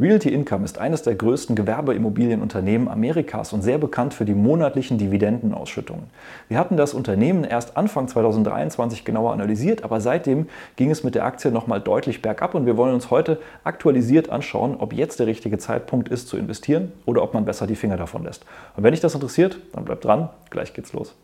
Realty Income ist eines der größten Gewerbeimmobilienunternehmen Amerikas und sehr bekannt für die monatlichen Dividendenausschüttungen. Wir hatten das Unternehmen erst Anfang 2023 genauer analysiert, aber seitdem ging es mit der Aktie nochmal deutlich bergab und wir wollen uns heute aktualisiert anschauen, ob jetzt der richtige Zeitpunkt ist zu investieren oder ob man besser die Finger davon lässt. Und wenn dich das interessiert, dann bleib dran, gleich geht's los.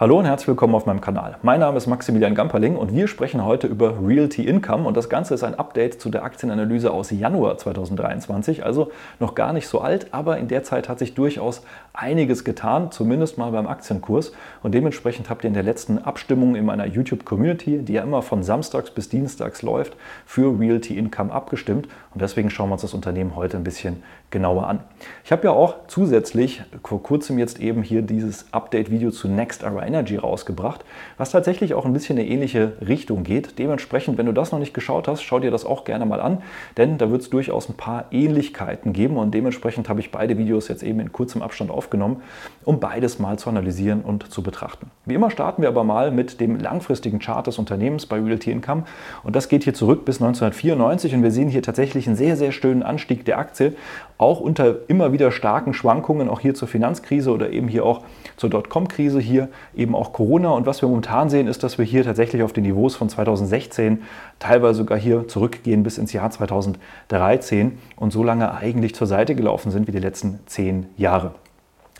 Hallo und herzlich willkommen auf meinem Kanal. Mein Name ist Maximilian Gamperling und wir sprechen heute über Realty Income und das Ganze ist ein Update zu der Aktienanalyse aus Januar 2023, also noch gar nicht so alt, aber in der Zeit hat sich durchaus einiges getan, zumindest mal beim Aktienkurs und dementsprechend habt ihr in der letzten Abstimmung in meiner YouTube-Community, die ja immer von Samstags bis Dienstags läuft, für Realty Income abgestimmt und deswegen schauen wir uns das Unternehmen heute ein bisschen genauer an. Ich habe ja auch zusätzlich vor kurzem jetzt eben hier dieses Update-Video zu Next Era Energy rausgebracht, was tatsächlich auch ein bisschen eine ähnliche Richtung geht. Dementsprechend, wenn du das noch nicht geschaut hast, schau dir das auch gerne mal an, denn da wird es durchaus ein paar Ähnlichkeiten geben und dementsprechend habe ich beide Videos jetzt eben in kurzem Abstand aufgenommen, um beides mal zu analysieren und zu betrachten. Wie immer starten wir aber mal mit dem langfristigen Chart des Unternehmens bei Realty Income und das geht hier zurück bis 1994 und wir sehen hier tatsächlich einen sehr, sehr schönen Anstieg der Aktie, auch unter immer wieder starken Schwankungen, auch hier zur Finanzkrise oder eben hier auch zur Dotcom-Krise, hier eben auch Corona. Und was wir momentan sehen, ist, dass wir hier tatsächlich auf den Niveaus von 2016, teilweise sogar hier zurückgehen bis ins Jahr 2013 und so lange eigentlich zur Seite gelaufen sind wie die letzten zehn Jahre.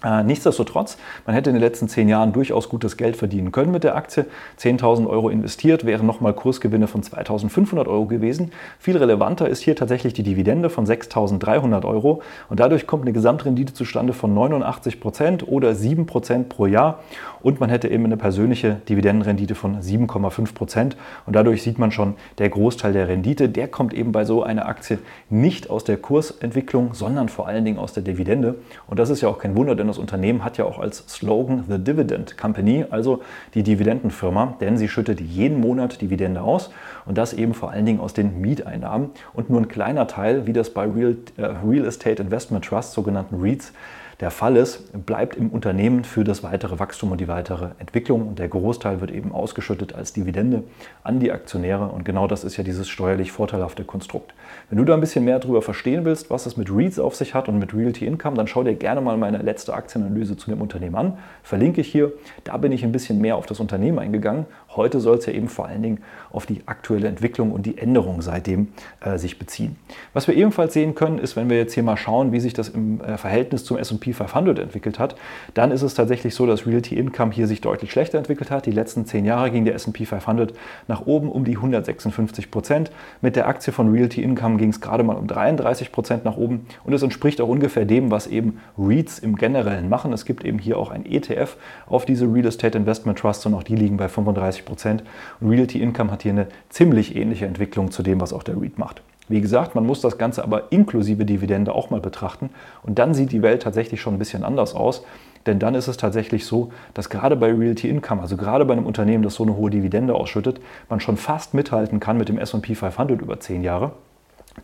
Äh, nichtsdestotrotz, man hätte in den letzten zehn Jahren durchaus gutes Geld verdienen können mit der Aktie. 10.000 Euro investiert, wären nochmal Kursgewinne von 2.500 Euro gewesen. Viel relevanter ist hier tatsächlich die Dividende von 6.300 Euro und dadurch kommt eine Gesamtrendite zustande von 89 Prozent oder 7 Prozent pro Jahr und man hätte eben eine persönliche Dividendenrendite von 7,5 Prozent und dadurch sieht man schon, der Großteil der Rendite, der kommt eben bei so einer Aktie nicht aus der Kursentwicklung, sondern vor allen Dingen aus der Dividende und das ist ja auch kein Wunder, denn das Unternehmen hat ja auch als Slogan The Dividend Company, also die Dividendenfirma, denn sie schüttet jeden Monat Dividende aus und das eben vor allen Dingen aus den Mieteinnahmen. Und nur ein kleiner Teil, wie das bei Real, äh, Real Estate Investment Trust, sogenannten REITs, der Fall ist, bleibt im Unternehmen für das weitere Wachstum und die weitere Entwicklung. Und der Großteil wird eben ausgeschüttet als Dividende an die Aktionäre. Und genau das ist ja dieses steuerlich vorteilhafte Konstrukt. Wenn du da ein bisschen mehr darüber verstehen willst, was es mit REITs auf sich hat und mit Realty Income, dann schau dir gerne mal meine letzte Aktienanalyse zu dem Unternehmen an. Verlinke ich hier. Da bin ich ein bisschen mehr auf das Unternehmen eingegangen. Heute soll es ja eben vor allen Dingen auf die aktuelle Entwicklung und die Änderungen seitdem äh, sich beziehen. Was wir ebenfalls sehen können, ist, wenn wir jetzt hier mal schauen, wie sich das im äh, Verhältnis zum S&P 500 entwickelt hat, dann ist es tatsächlich so, dass Realty Income hier sich deutlich schlechter entwickelt hat. Die letzten zehn Jahre ging der S&P 500 nach oben um die 156 Prozent. Mit der Aktie von Realty Income ging es gerade mal um 33 Prozent nach oben und es entspricht auch ungefähr dem, was eben REITs im Generellen machen. Es gibt eben hier auch ein ETF auf diese Real Estate Investment Trusts und auch die liegen bei 35 Prozent. Realty Income hat hier eine ziemlich ähnliche Entwicklung zu dem, was auch der REIT macht. Wie gesagt, man muss das Ganze aber inklusive Dividende auch mal betrachten und dann sieht die Welt tatsächlich schon ein bisschen anders aus. Denn dann ist es tatsächlich so, dass gerade bei Realty Income, also gerade bei einem Unternehmen, das so eine hohe Dividende ausschüttet, man schon fast mithalten kann mit dem SP 500 über 10 Jahre.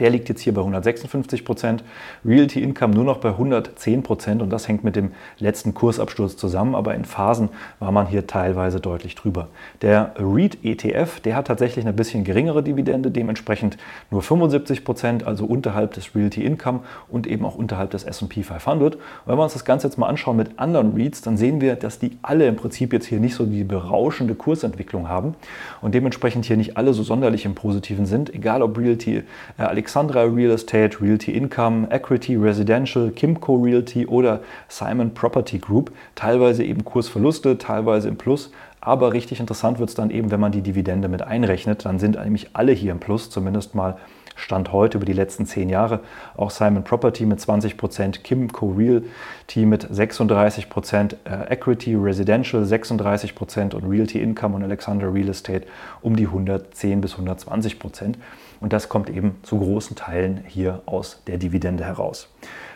Der liegt jetzt hier bei 156 Prozent, Realty Income nur noch bei 110 Prozent und das hängt mit dem letzten Kursabsturz zusammen, aber in Phasen war man hier teilweise deutlich drüber. Der REIT ETF, der hat tatsächlich eine bisschen geringere Dividende, dementsprechend nur 75 Prozent, also unterhalb des Realty Income und eben auch unterhalb des S&P 500. Und wenn wir uns das Ganze jetzt mal anschauen mit anderen REITs, dann sehen wir, dass die alle im Prinzip jetzt hier nicht so die berauschende Kursentwicklung haben und dementsprechend hier nicht alle so sonderlich im Positiven sind, egal ob Realty äh, Alexandra Real Estate, Realty Income, Equity Residential, Kimco Realty oder Simon Property Group. Teilweise eben Kursverluste, teilweise im Plus. Aber richtig interessant wird es dann eben, wenn man die Dividende mit einrechnet. Dann sind nämlich alle hier im Plus, zumindest mal Stand heute über die letzten zehn Jahre. Auch Simon Property mit 20 Prozent, Kimco Realty mit 36 Prozent, äh, Equity Residential 36 Prozent und Realty Income und Alexander Real Estate um die 110 bis 120 Prozent. Und das kommt eben zu großen Teilen hier aus der Dividende heraus.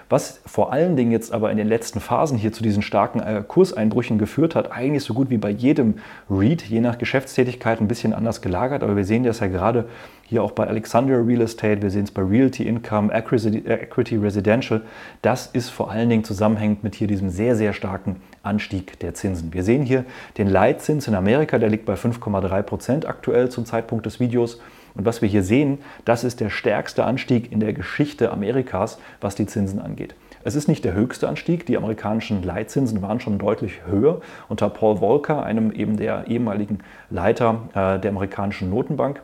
Was vor allen Dingen jetzt aber in den letzten Phasen hier zu diesen starken äh, Kurseinbrüchen geführt hat, eigentlich so gut wie bei jedem REIT, je nach Geschäftstätigkeit ein bisschen anders gelagert, aber wir sehen das ja gerade hier auch bei Alexandria Real Estate, wir sehen es bei Realty Income, Equity Residential. Das ist vor allen Dingen zusammenhängend mit hier diesem sehr, sehr starken Anstieg der Zinsen. Wir sehen hier den Leitzins in Amerika, der liegt bei 5,3 Prozent aktuell zum Zeitpunkt des Videos. Und was wir hier sehen, das ist der stärkste Anstieg in der Geschichte Amerikas, was die Zinsen angeht. Es ist nicht der höchste Anstieg. Die amerikanischen Leitzinsen waren schon deutlich höher unter Paul Volcker, einem eben der ehemaligen Leiter äh, der amerikanischen Notenbank.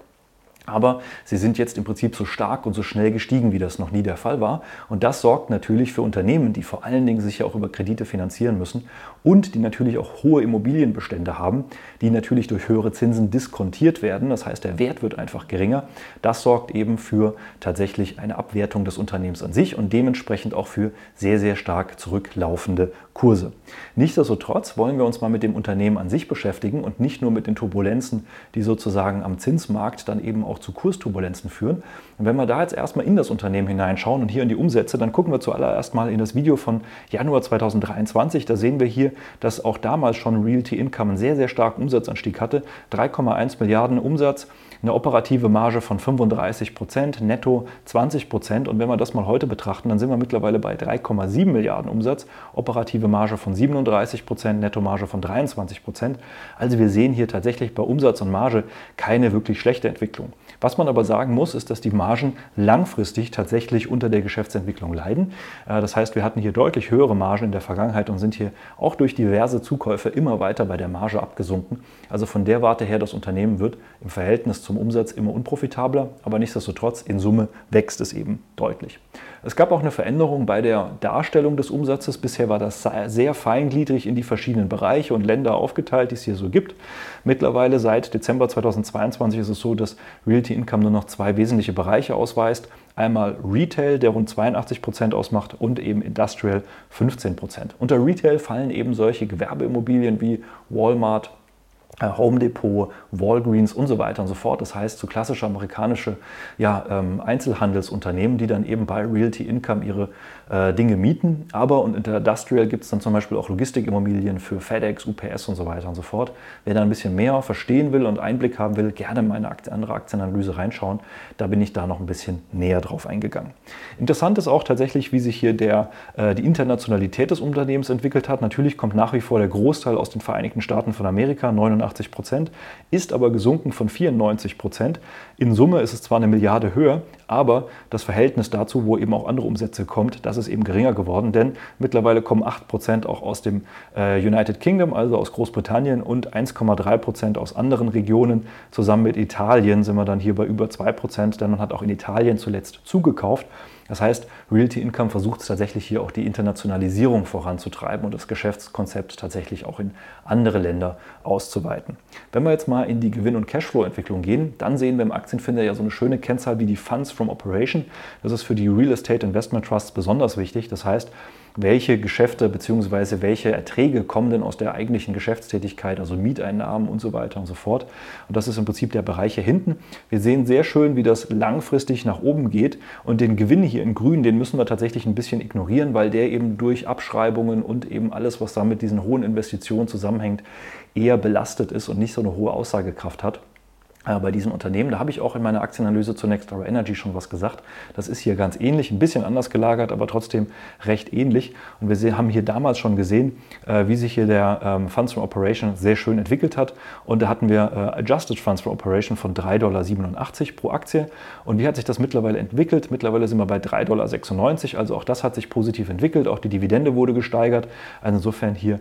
Aber sie sind jetzt im Prinzip so stark und so schnell gestiegen, wie das noch nie der Fall war. Und das sorgt natürlich für Unternehmen, die vor allen Dingen sich ja auch über Kredite finanzieren müssen und die natürlich auch hohe Immobilienbestände haben, die natürlich durch höhere Zinsen diskontiert werden. Das heißt, der Wert wird einfach geringer. Das sorgt eben für tatsächlich eine Abwertung des Unternehmens an sich und dementsprechend auch für sehr, sehr stark zurücklaufende Kurse. Nichtsdestotrotz wollen wir uns mal mit dem Unternehmen an sich beschäftigen und nicht nur mit den Turbulenzen, die sozusagen am Zinsmarkt dann eben auch auch zu Kursturbulenzen führen. Und wenn wir da jetzt erstmal in das Unternehmen hineinschauen und hier in die Umsätze, dann gucken wir zuallererst mal in das Video von Januar 2023. Da sehen wir hier, dass auch damals schon Realty Income einen sehr, sehr starken Umsatzanstieg hatte. 3,1 Milliarden Umsatz eine operative Marge von 35 Prozent, netto 20 Prozent. Und wenn wir das mal heute betrachten, dann sind wir mittlerweile bei 3,7 Milliarden Umsatz, operative Marge von 37 Prozent, Nettomarge von 23 Prozent. Also wir sehen hier tatsächlich bei Umsatz und Marge keine wirklich schlechte Entwicklung. Was man aber sagen muss, ist, dass die Margen langfristig tatsächlich unter der Geschäftsentwicklung leiden. Äh, das heißt, wir hatten hier deutlich höhere Margen in der Vergangenheit und sind hier auch durch diverse Zukäufe immer weiter bei der Marge abgesunken. Also von der Warte her, das Unternehmen wird im Verhältnis zum Umsatz immer unprofitabler, aber nichtsdestotrotz in Summe wächst es eben deutlich. Es gab auch eine Veränderung bei der Darstellung des Umsatzes. Bisher war das sehr feingliedrig in die verschiedenen Bereiche und Länder aufgeteilt, die es hier so gibt. Mittlerweile seit Dezember 2022 ist es so, dass Realty Income nur noch zwei wesentliche Bereiche ausweist. Einmal Retail, der rund 82 Prozent ausmacht, und eben Industrial 15 Prozent. Unter Retail fallen eben solche Gewerbeimmobilien wie Walmart, Home Depot, Walgreens und so weiter und so fort. Das heißt, so klassische amerikanische ja, ähm, Einzelhandelsunternehmen, die dann eben bei Realty Income ihre äh, Dinge mieten. Aber und in der Industrial gibt es dann zum Beispiel auch Logistikimmobilien für FedEx, UPS und so weiter und so fort. Wer da ein bisschen mehr verstehen will und Einblick haben will, gerne in meine andere Aktienanalyse reinschauen. Da bin ich da noch ein bisschen näher drauf eingegangen. Interessant ist auch tatsächlich, wie sich hier der, äh, die Internationalität des Unternehmens entwickelt hat. Natürlich kommt nach wie vor der Großteil aus den Vereinigten Staaten von Amerika, 89 82 Prozent, ist aber gesunken von 94 Prozent. In Summe ist es zwar eine Milliarde höher, aber das Verhältnis dazu, wo eben auch andere Umsätze kommt, das ist eben geringer geworden, denn mittlerweile kommen 8 Prozent auch aus dem äh, United Kingdom, also aus Großbritannien und 1,3 Prozent aus anderen Regionen. Zusammen mit Italien sind wir dann hier bei über 2 Prozent, denn man hat auch in Italien zuletzt zugekauft. Das heißt, Realty Income versucht es tatsächlich hier auch die Internationalisierung voranzutreiben und das Geschäftskonzept tatsächlich auch in andere Länder auszuweiten. Wenn wir jetzt mal in die Gewinn- und Cashflow-Entwicklung gehen, dann sehen wir im Aktienfinder ja so eine schöne Kennzahl wie die Funds from Operation. Das ist für die Real Estate Investment Trusts besonders wichtig. Das heißt, welche Geschäfte bzw. welche Erträge kommen denn aus der eigentlichen Geschäftstätigkeit, also Mieteinnahmen und so weiter und so fort. Und das ist im Prinzip der Bereich hier hinten. Wir sehen sehr schön, wie das langfristig nach oben geht und den Gewinn hier in grün, den müssen wir tatsächlich ein bisschen ignorieren, weil der eben durch Abschreibungen und eben alles, was da mit diesen hohen Investitionen zusammenhängt, eher belastet ist und nicht so eine hohe Aussagekraft hat. Äh, bei diesen Unternehmen. Da habe ich auch in meiner Aktienanalyse zu Next Hour Energy schon was gesagt. Das ist hier ganz ähnlich, ein bisschen anders gelagert, aber trotzdem recht ähnlich. Und wir haben hier damals schon gesehen, äh, wie sich hier der ähm, Funds from Operation sehr schön entwickelt hat. Und da hatten wir äh, Adjusted Funds from Operation von 3,87 Dollar pro Aktie. Und wie hat sich das mittlerweile entwickelt? Mittlerweile sind wir bei 3,96 Dollar. Also auch das hat sich positiv entwickelt. Auch die Dividende wurde gesteigert. Also insofern hier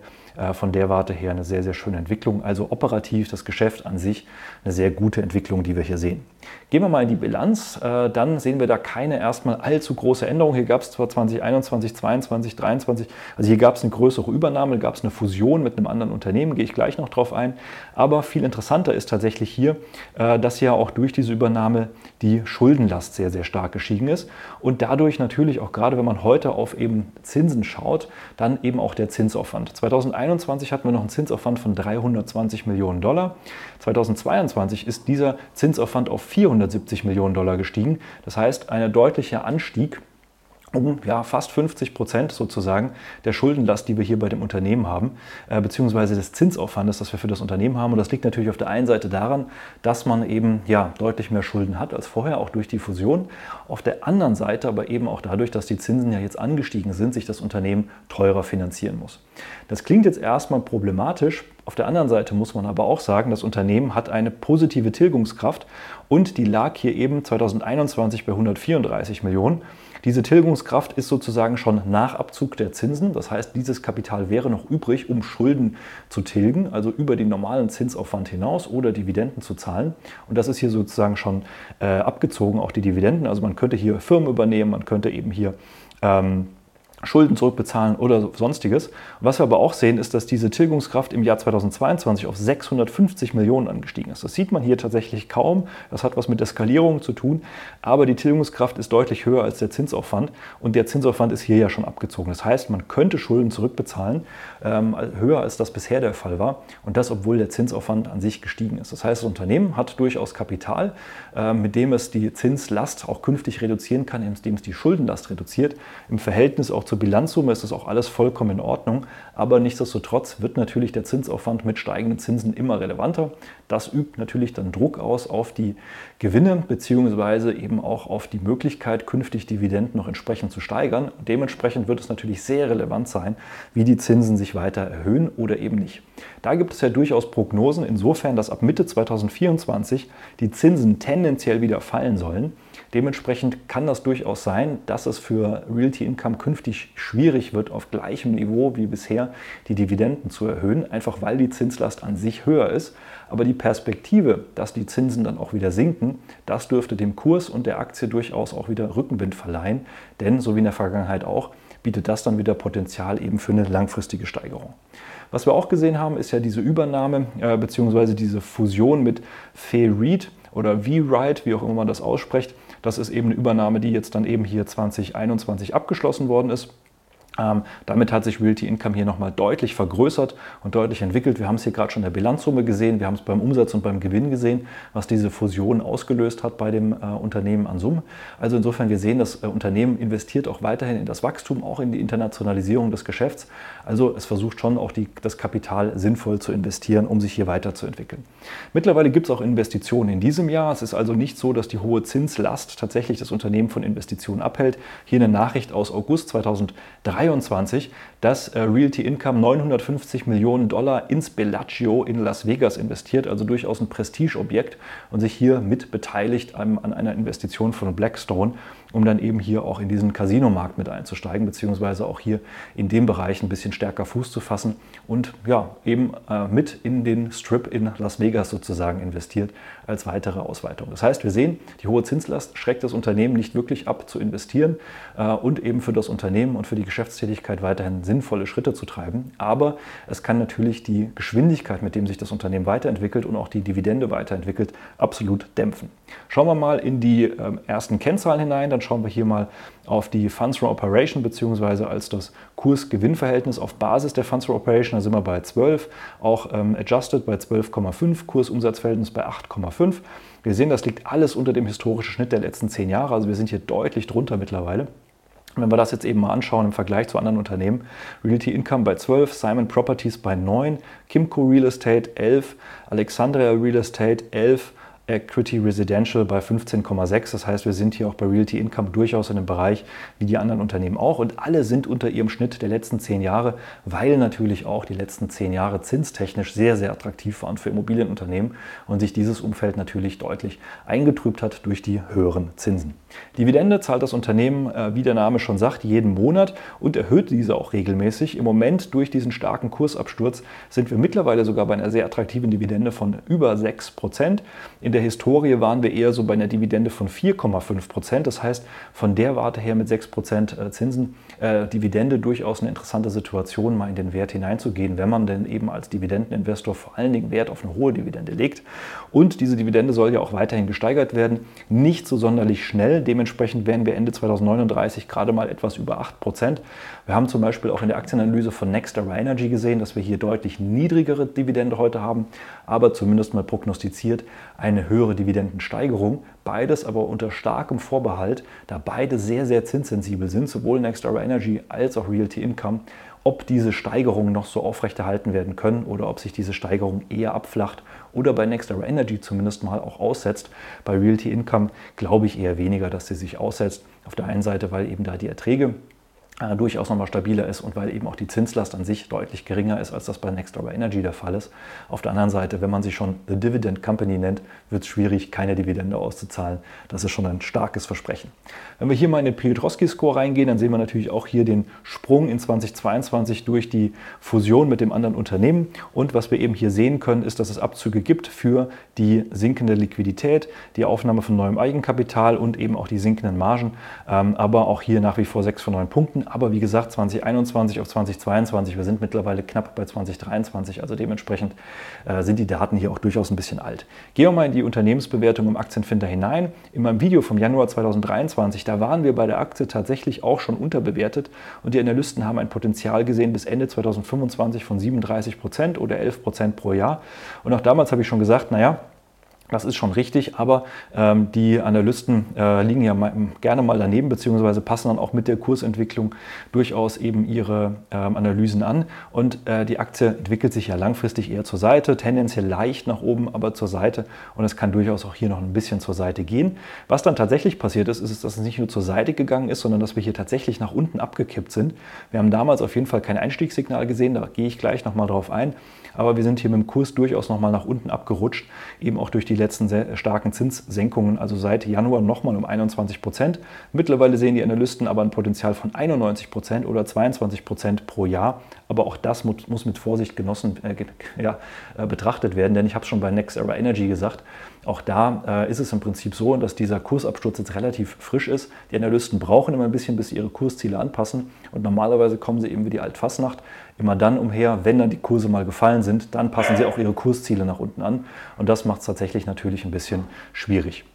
von der Warte her eine sehr, sehr schöne Entwicklung. Also operativ das Geschäft an sich eine sehr gute gute Entwicklung, die wir hier sehen. Gehen wir mal in die Bilanz, äh, dann sehen wir da keine erstmal allzu große Änderung. Hier gab es zwar 2021, 2022, 2023, also hier gab es eine größere Übernahme, gab es eine Fusion mit einem anderen Unternehmen, gehe ich gleich noch drauf ein. Aber viel interessanter ist tatsächlich hier, äh, dass ja auch durch diese Übernahme die Schuldenlast sehr, sehr stark gestiegen ist und dadurch natürlich auch gerade, wenn man heute auf eben Zinsen schaut, dann eben auch der Zinsaufwand. 2021 hatten wir noch einen Zinsaufwand von 320 Millionen Dollar. 2022 ist dieser Zinsaufwand auf 470 Millionen Dollar gestiegen. Das heißt, ein deutlicher Anstieg um ja, fast 50 Prozent sozusagen der Schuldenlast, die wir hier bei dem Unternehmen haben, äh, beziehungsweise des Zinsaufwandes, das wir für das Unternehmen haben. Und das liegt natürlich auf der einen Seite daran, dass man eben ja, deutlich mehr Schulden hat als vorher, auch durch die Fusion. Auf der anderen Seite aber eben auch dadurch, dass die Zinsen ja jetzt angestiegen sind, sich das Unternehmen teurer finanzieren muss. Das klingt jetzt erstmal problematisch. Auf der anderen Seite muss man aber auch sagen, das Unternehmen hat eine positive Tilgungskraft und die lag hier eben 2021 bei 134 Millionen. Diese Tilgungskraft ist sozusagen schon nach Abzug der Zinsen. Das heißt, dieses Kapital wäre noch übrig, um Schulden zu tilgen, also über den normalen Zinsaufwand hinaus oder Dividenden zu zahlen. Und das ist hier sozusagen schon äh, abgezogen, auch die Dividenden. Also man könnte hier Firmen übernehmen, man könnte eben hier ähm, Schulden zurückbezahlen oder sonstiges. was wir aber auch sehen, ist, dass diese Tilgungskraft im Jahr 2022 auf 650 Millionen angestiegen ist. Das sieht man hier tatsächlich kaum. Das hat was mit der Skalierung zu tun. Aber die Tilgungskraft ist deutlich höher als der Zinsaufwand. Und der Zinsaufwand ist hier ja schon abgezogen. Das heißt, man könnte Schulden zurückbezahlen, ähm, höher als das bisher der Fall war. Und das, obwohl der Zinsaufwand an sich gestiegen ist. Das heißt, das Unternehmen hat durchaus Kapital, äh, mit dem es die Zinslast auch künftig reduzieren kann, indem es die Schuldenlast reduziert. Im Verhältnis auch zur zur Bilanzsumme ist das auch alles vollkommen in Ordnung. Aber nichtsdestotrotz wird natürlich der Zinsaufwand mit steigenden Zinsen immer relevanter. Das übt natürlich dann Druck aus auf die Gewinne beziehungsweise eben auch auf die Möglichkeit, künftig Dividenden noch entsprechend zu steigern. Dementsprechend wird es natürlich sehr relevant sein, wie die Zinsen sich weiter erhöhen oder eben nicht. Da gibt es ja durchaus Prognosen insofern, dass ab Mitte 2024 die Zinsen tendenziell wieder fallen sollen. Dementsprechend kann das durchaus sein, dass es für Realty Income künftig schwierig wird, auf gleichem Niveau wie bisher die Dividenden zu erhöhen, einfach weil die Zinslast an sich höher ist. Aber die Perspektive, dass die Zinsen dann auch wieder sinken, das dürfte dem Kurs und der Aktie durchaus auch wieder Rückenwind verleihen. Denn, so wie in der Vergangenheit auch, bietet das dann wieder Potenzial eben für eine langfristige Steigerung. Was wir auch gesehen haben, ist ja diese Übernahme äh, bzw. diese Fusion mit Fay Reed oder V-Ride, wie auch immer man das ausspricht. Das ist eben eine Übernahme, die jetzt dann eben hier 2021 abgeschlossen worden ist. Ähm, damit hat sich Realty Income hier nochmal deutlich vergrößert und deutlich entwickelt. Wir haben es hier gerade schon in der Bilanzsumme gesehen, wir haben es beim Umsatz und beim Gewinn gesehen, was diese Fusion ausgelöst hat bei dem äh, Unternehmen an Summe. Also insofern, wir sehen, das äh, Unternehmen investiert auch weiterhin in das Wachstum, auch in die Internationalisierung des Geschäfts. Also es versucht schon auch die, das Kapital sinnvoll zu investieren, um sich hier weiterzuentwickeln. Mittlerweile gibt es auch Investitionen in diesem Jahr. Es ist also nicht so, dass die hohe Zinslast tatsächlich das Unternehmen von Investitionen abhält. Hier eine Nachricht aus August 2023. 2023, dass äh, Realty Income 950 Millionen Dollar ins Bellagio in Las Vegas investiert, also durchaus ein Prestigeobjekt und sich hier mit beteiligt an einer Investition von Blackstone um dann eben hier auch in diesen Casinomarkt mit einzusteigen, beziehungsweise auch hier in dem Bereich ein bisschen stärker Fuß zu fassen und ja, eben äh, mit in den Strip in Las Vegas sozusagen investiert als weitere Ausweitung. Das heißt, wir sehen, die hohe Zinslast schreckt das Unternehmen nicht wirklich ab zu investieren äh, und eben für das Unternehmen und für die Geschäftstätigkeit weiterhin sinnvolle Schritte zu treiben. Aber es kann natürlich die Geschwindigkeit, mit dem sich das Unternehmen weiterentwickelt und auch die Dividende weiterentwickelt, absolut dämpfen. Schauen wir mal in die äh, ersten Kennzahlen hinein, dann schauen wir hier mal auf die Funds from Operation beziehungsweise als das Kurs-Gewinn-Verhältnis auf Basis der Funds from Operation. Da sind wir bei 12, auch ähm, adjusted bei 12,5, Kursumsatzverhältnis bei 8,5. Wir sehen, das liegt alles unter dem historischen Schnitt der letzten zehn Jahre. Also wir sind hier deutlich drunter mittlerweile. Wenn wir das jetzt eben mal anschauen im Vergleich zu anderen Unternehmen, Realty Income bei 12, Simon Properties bei 9, Kimco Real Estate 11, Alexandria Real Estate 11, Equity Residential bei 15,6. Das heißt, wir sind hier auch bei Realty Income durchaus in einem Bereich wie die anderen Unternehmen auch. Und alle sind unter ihrem Schnitt der letzten zehn Jahre, weil natürlich auch die letzten zehn Jahre zinstechnisch sehr, sehr attraktiv waren für Immobilienunternehmen und sich dieses Umfeld natürlich deutlich eingetrübt hat durch die höheren Zinsen. Dividende zahlt das Unternehmen, äh, wie der Name schon sagt, jeden Monat und erhöht diese auch regelmäßig. Im Moment durch diesen starken Kursabsturz sind wir mittlerweile sogar bei einer sehr attraktiven Dividende von über 6 Prozent. In der Historie waren wir eher so bei einer Dividende von 4,5 Prozent. Das heißt, von der Warte her mit 6 Prozent äh, Zinsen, äh, Dividende durchaus eine interessante Situation, mal in den Wert hineinzugehen, wenn man denn eben als Dividendeninvestor vor allen Dingen Wert auf eine hohe Dividende legt. Und diese Dividende soll ja auch weiterhin gesteigert werden. Nicht so sonderlich schnell, Dementsprechend wären wir Ende 2039 gerade mal etwas über 8 Prozent. Wir haben zum Beispiel auch in der Aktienanalyse von Nextera Energy gesehen, dass wir hier deutlich niedrigere Dividende heute haben, aber zumindest mal prognostiziert eine höhere Dividendensteigerung. Beides aber unter starkem Vorbehalt, da beide sehr, sehr zinssensibel sind, sowohl Next Era Energy als auch Realty Income ob diese Steigerungen noch so aufrechterhalten werden können oder ob sich diese Steigerung eher abflacht oder bei Next Era Energy zumindest mal auch aussetzt. Bei Realty Income glaube ich eher weniger, dass sie sich aussetzt. Auf der einen Seite, weil eben da die Erträge äh, durchaus nochmal stabiler ist und weil eben auch die Zinslast an sich deutlich geringer ist, als das bei Next Nextdoor Energy der Fall ist. Auf der anderen Seite, wenn man sich schon The Dividend Company nennt, wird es schwierig, keine Dividende auszuzahlen. Das ist schon ein starkes Versprechen. Wenn wir hier mal in den Piotrowski-Score reingehen, dann sehen wir natürlich auch hier den Sprung in 2022 durch die Fusion mit dem anderen Unternehmen. Und was wir eben hier sehen können, ist, dass es Abzüge gibt für die sinkende Liquidität, die Aufnahme von neuem Eigenkapital und eben auch die sinkenden Margen. Ähm, aber auch hier nach wie vor 6 von 9 Punkten aber wie gesagt 2021 auf 2022, wir sind mittlerweile knapp bei 2023, also dementsprechend äh, sind die Daten hier auch durchaus ein bisschen alt. Gehen wir mal in die Unternehmensbewertung im Aktienfinder hinein. In meinem Video vom Januar 2023, da waren wir bei der Aktie tatsächlich auch schon unterbewertet und die Analysten haben ein Potenzial gesehen bis Ende 2025 von 37 Prozent oder 11 Prozent pro Jahr. Und auch damals habe ich schon gesagt, naja, das ist schon richtig, aber ähm, die Analysten äh, liegen ja mal, gerne mal daneben, beziehungsweise passen dann auch mit der Kursentwicklung durchaus eben ihre ähm, Analysen an. Und äh, die Aktie entwickelt sich ja langfristig eher zur Seite, tendenziell leicht nach oben, aber zur Seite. Und es kann durchaus auch hier noch ein bisschen zur Seite gehen. Was dann tatsächlich passiert ist, ist, dass es nicht nur zur Seite gegangen ist, sondern dass wir hier tatsächlich nach unten abgekippt sind. Wir haben damals auf jeden Fall kein Einstiegssignal gesehen, da gehe ich gleich nochmal drauf ein. Aber wir sind hier mit dem Kurs durchaus nochmal nach unten abgerutscht, eben auch durch die letzten sehr starken Zinssenkungen, also seit Januar nochmal um 21 Prozent. Mittlerweile sehen die Analysten aber ein Potenzial von 91 Prozent oder 22 Prozent pro Jahr. Aber auch das muss mit Vorsicht genossen, äh, ja, äh, betrachtet werden, denn ich habe es schon bei Next Era Energy gesagt, auch da äh, ist es im Prinzip so, dass dieser Kursabsturz jetzt relativ frisch ist. Die Analysten brauchen immer ein bisschen, bis sie ihre Kursziele anpassen. Und normalerweise kommen sie eben wie die Altfassnacht immer dann umher, wenn dann die Kurse mal gefallen sind, dann passen sie auch ihre Kursziele nach unten an. Und das macht es tatsächlich natürlich ein bisschen schwierig.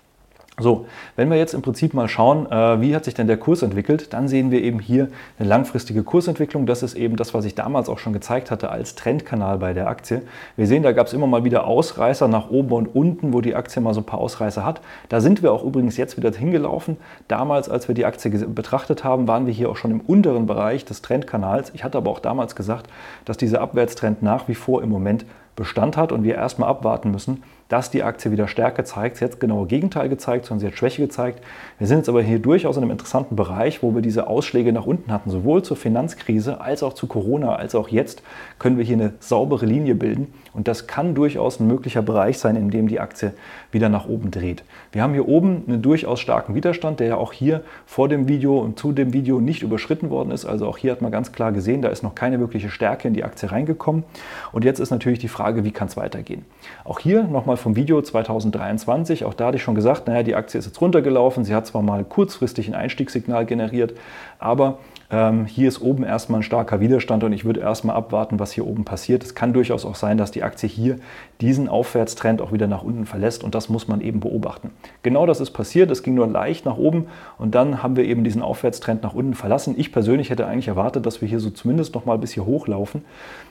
So, wenn wir jetzt im Prinzip mal schauen, äh, wie hat sich denn der Kurs entwickelt, dann sehen wir eben hier eine langfristige Kursentwicklung. Das ist eben das, was ich damals auch schon gezeigt hatte als Trendkanal bei der Aktie. Wir sehen, da gab es immer mal wieder Ausreißer nach oben und unten, wo die Aktie mal so ein paar Ausreißer hat. Da sind wir auch übrigens jetzt wieder hingelaufen. Damals, als wir die Aktie betrachtet haben, waren wir hier auch schon im unteren Bereich des Trendkanals. Ich hatte aber auch damals gesagt, dass dieser Abwärtstrend nach wie vor im Moment Bestand hat und wir erstmal abwarten müssen, dass die Aktie wieder Stärke zeigt. Sie hat genau Gegenteil gezeigt, sondern sie hat Schwäche gezeigt. Wir sind jetzt aber hier durchaus in einem interessanten Bereich, wo wir diese Ausschläge nach unten hatten. Sowohl zur Finanzkrise als auch zu Corona, als auch jetzt können wir hier eine saubere Linie bilden. Und das kann durchaus ein möglicher Bereich sein, in dem die Aktie wieder nach oben dreht. Wir haben hier oben einen durchaus starken Widerstand, der ja auch hier vor dem Video und zu dem Video nicht überschritten worden ist. Also auch hier hat man ganz klar gesehen, da ist noch keine wirkliche Stärke in die Aktie reingekommen. Und jetzt ist natürlich die Frage, wie kann es weitergehen? Auch hier nochmal vom Video 2023. Auch da hatte ich schon gesagt, naja, die Aktie ist jetzt runtergelaufen. Sie hat zwar mal kurzfristig ein Einstiegssignal generiert, aber ähm, hier ist oben erstmal ein starker Widerstand und ich würde erstmal abwarten, was hier oben passiert. Es kann durchaus auch sein, dass die Aktie hier diesen Aufwärtstrend auch wieder nach unten verlässt und das muss man eben beobachten. Genau das ist passiert. Es ging nur leicht nach oben und dann haben wir eben diesen Aufwärtstrend nach unten verlassen. Ich persönlich hätte eigentlich erwartet, dass wir hier so zumindest noch mal bis hier hochlaufen.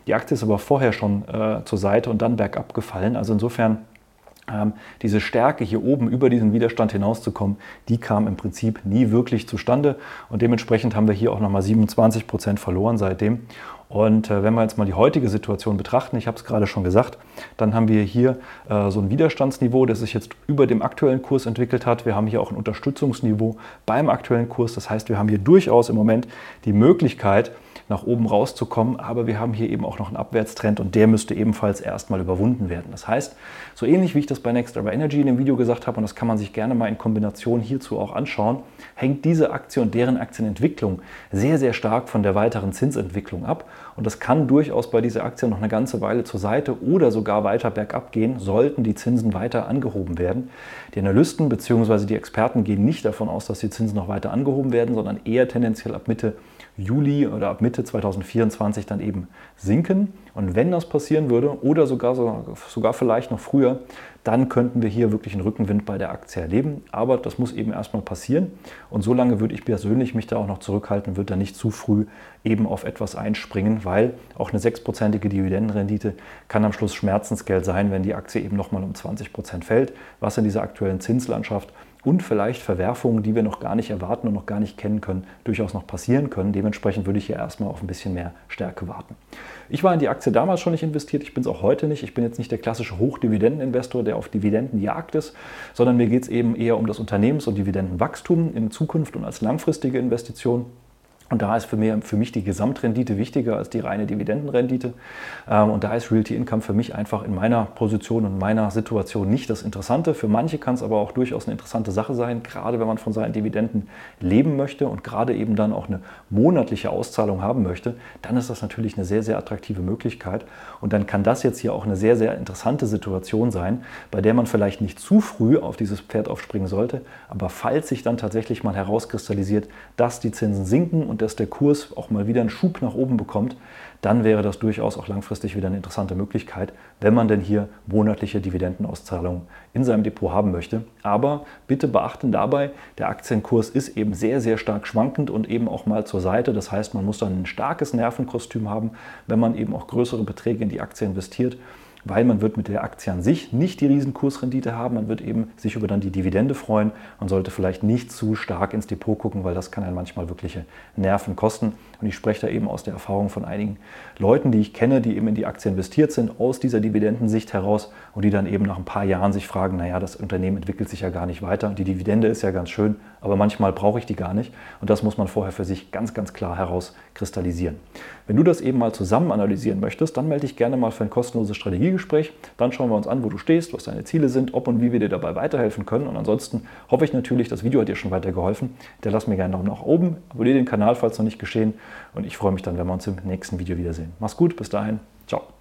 Die Aktie ist aber vorher schon äh, zur Seite und dann bergab gefallen. Also insofern diese Stärke hier oben über diesen Widerstand hinauszukommen, die kam im Prinzip nie wirklich zustande und dementsprechend haben wir hier auch nochmal 27 Prozent verloren seitdem. Und äh, wenn wir jetzt mal die heutige Situation betrachten, ich habe es gerade schon gesagt, dann haben wir hier äh, so ein Widerstandsniveau, das sich jetzt über dem aktuellen Kurs entwickelt hat. Wir haben hier auch ein Unterstützungsniveau beim aktuellen Kurs. Das heißt, wir haben hier durchaus im Moment die Möglichkeit, nach oben rauszukommen. Aber wir haben hier eben auch noch einen Abwärtstrend und der müsste ebenfalls erstmal überwunden werden. Das heißt, so ähnlich wie ich das bei Next Era Energy in dem Video gesagt habe, und das kann man sich gerne mal in Kombination hierzu auch anschauen, hängt diese Aktie und deren Aktienentwicklung sehr, sehr stark von der weiteren Zinsentwicklung ab. Und das kann durchaus bei dieser Aktie noch eine ganze Weile zur Seite oder sogar weiter bergab gehen, sollten die Zinsen weiter angehoben werden. Die Analysten bzw. die Experten gehen nicht davon aus, dass die Zinsen noch weiter angehoben werden, sondern eher tendenziell ab Mitte Juli oder ab Mitte 2024 dann eben sinken. Und wenn das passieren würde oder sogar, sogar vielleicht noch früher, dann könnten wir hier wirklich einen Rückenwind bei der Aktie erleben. Aber das muss eben erstmal passieren. Und solange würde ich persönlich mich da auch noch zurückhalten, würde da nicht zu früh eben auf etwas einspringen, weil auch eine sechsprozentige Dividendenrendite kann am Schluss Schmerzensgeld sein, wenn die Aktie eben nochmal um 20 Prozent fällt, was in dieser aktuellen Zinslandschaft und vielleicht Verwerfungen, die wir noch gar nicht erwarten und noch gar nicht kennen können, durchaus noch passieren können. Dementsprechend würde ich hier erstmal auf ein bisschen mehr Stärke warten. Ich war in die Aktie damals schon nicht investiert, ich bin es auch heute nicht. Ich bin jetzt nicht der klassische Hochdividendeninvestor, der auf Dividendenjagd ist, sondern mir geht es eben eher um das Unternehmens- und Dividendenwachstum in Zukunft und als langfristige Investition. Und da ist für mich, für mich die Gesamtrendite wichtiger als die reine Dividendenrendite. Ähm, und da ist Realty Income für mich einfach in meiner Position und meiner Situation nicht das Interessante. Für manche kann es aber auch durchaus eine interessante Sache sein, gerade wenn man von seinen Dividenden leben möchte und gerade eben dann auch eine monatliche Auszahlung haben möchte, dann ist das natürlich eine sehr, sehr attraktive Möglichkeit. Und dann kann das jetzt hier auch eine sehr, sehr interessante Situation sein, bei der man vielleicht nicht zu früh auf dieses Pferd aufspringen sollte. Aber falls sich dann tatsächlich mal herauskristallisiert, dass die Zinsen sinken und dass der Kurs auch mal wieder einen Schub nach oben bekommt, dann wäre das durchaus auch langfristig wieder eine interessante Möglichkeit, wenn man denn hier monatliche Dividendenauszahlungen in seinem Depot haben möchte. Aber bitte beachten dabei, der Aktienkurs ist eben sehr, sehr stark schwankend und eben auch mal zur Seite. Das heißt, man muss dann ein starkes Nervenkostüm haben, wenn man eben auch größere Beträge in die Aktie investiert weil man wird mit der Aktie an sich nicht die Riesenkursrendite haben, man wird eben sich über dann die Dividende freuen. Man sollte vielleicht nicht zu stark ins Depot gucken, weil das kann einen manchmal wirkliche Nerven kosten. Und ich spreche da eben aus der Erfahrung von einigen Leuten, die ich kenne, die eben in die Aktie investiert sind, aus dieser Dividendensicht heraus und die dann eben nach ein paar Jahren sich fragen, naja, das Unternehmen entwickelt sich ja gar nicht weiter. Die Dividende ist ja ganz schön, aber manchmal brauche ich die gar nicht. Und das muss man vorher für sich ganz, ganz klar herauskristallisieren. Wenn du das eben mal zusammen analysieren möchtest, dann melde dich gerne mal für ein kostenloses Strategiegespräch. Dann schauen wir uns an, wo du stehst, was deine Ziele sind, ob und wie wir dir dabei weiterhelfen können. Und ansonsten hoffe ich natürlich, das Video hat dir schon weitergeholfen. lass mir gerne einen Daumen nach oben, abonniere den Kanal, falls noch nicht geschehen. Und ich freue mich dann, wenn wir uns im nächsten Video wiedersehen. Mach's gut, bis dahin. Ciao.